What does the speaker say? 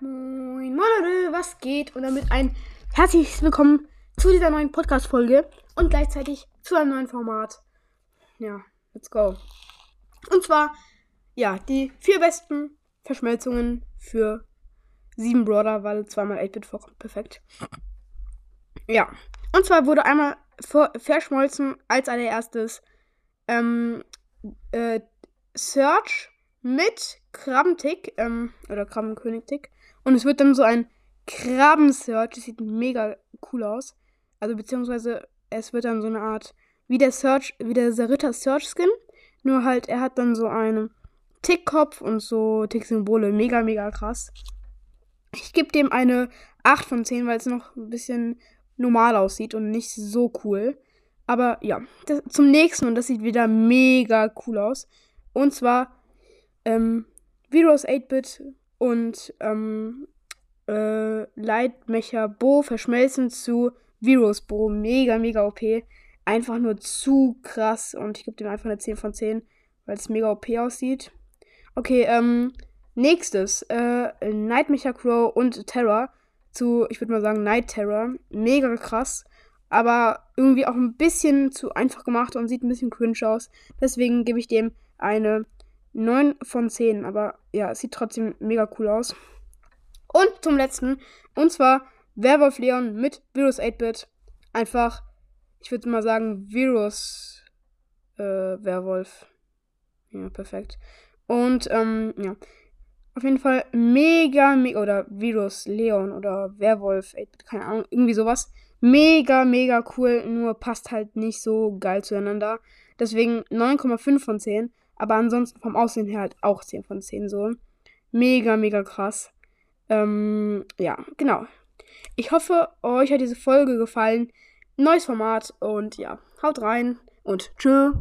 Moin, moin Leute, was geht? Und damit ein herzliches Willkommen zu dieser neuen Podcast-Folge und gleichzeitig zu einem neuen Format. Ja, let's go. Und zwar, ja, die vier besten Verschmelzungen für sieben Brother, weil zweimal 8-Bit vorkommt. Perfekt. Ja, und zwar wurde einmal verschmolzen als allererstes ähm, äh, Search mit Krabbentick, ähm, oder Krabbenkönig-Tick. Und es wird dann so ein Krabben-Search. Das sieht mega cool aus. Also beziehungsweise es wird dann so eine Art, wie der Search, wie der Ritter Search Skin. Nur halt, er hat dann so einen Tickkopf und so Tick-Symbole. Mega, mega krass. Ich gebe dem eine 8 von 10, weil es noch ein bisschen normal aussieht und nicht so cool. Aber ja, das, zum nächsten und das sieht wieder mega cool aus. Und zwar ähm, Virus 8-Bit und ähm, äh, Lightmecher Bo verschmelzen zu Virus Bo. Mega, mega OP. Einfach nur zu krass und ich gebe dem einfach eine 10 von 10, weil es mega OP aussieht. Okay, ähm, nächstes, äh, Nightmecher Crow und Terror zu, ich würde mal sagen, Night Terror. Mega krass, aber irgendwie auch ein bisschen zu einfach gemacht und sieht ein bisschen cringe aus. Deswegen gebe ich dem eine 9 von 10. Aber ja, es sieht trotzdem mega cool aus. Und zum letzten, und zwar Werwolf Leon mit Virus 8-Bit. Einfach, ich würde mal sagen, Virus äh, Werwolf. Ja, perfekt. Und, ähm, ja. Auf jeden Fall mega, mega, oder Virus Leon oder Werwolf, 8-Bit, keine Ahnung, irgendwie sowas. Mega, mega cool, nur passt halt nicht so geil zueinander. Deswegen 9,5 von 10. Aber ansonsten vom Aussehen her halt auch 10 von 10 so. Mega, mega krass. Ähm, ja, genau. Ich hoffe, euch hat diese Folge gefallen. Neues Format und ja, haut rein und tschö.